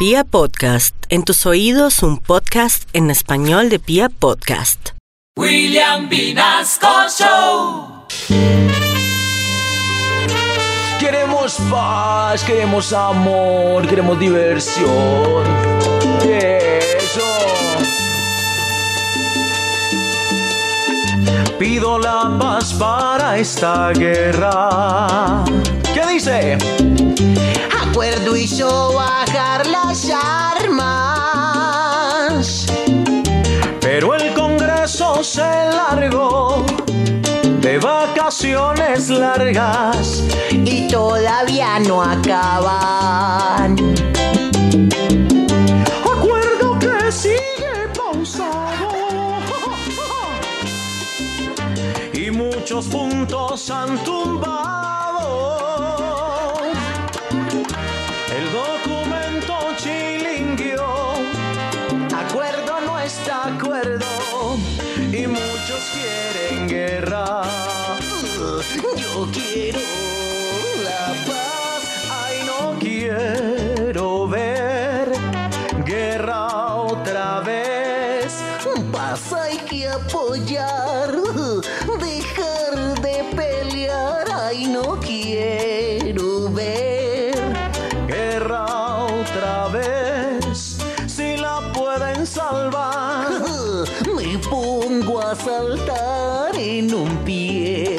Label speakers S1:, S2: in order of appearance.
S1: Pia Podcast, en tus oídos un podcast en español de Pia Podcast.
S2: William Vinasco Show.
S3: Queremos paz, queremos amor, queremos diversión. Eso. Pido la paz para esta guerra. ¿Qué dice?
S4: Acuerdo hizo bajar las
S3: Se largó de vacaciones largas.
S4: y todavía no acaban.
S3: Acuerdo que sigue pausado. Y muchos puntos han tumbado. El documento chilinguió. Acuerdo no está acuerdo. Quieren guerra. Yo quiero la paz. Ay, no quiero ver guerra otra vez.
S4: Paz hay que apoyar, dejar de pelear. Ay, no quiero ver.
S3: Guerra otra vez. Si la pueden salvar.
S4: Pongo a saltar en un pie.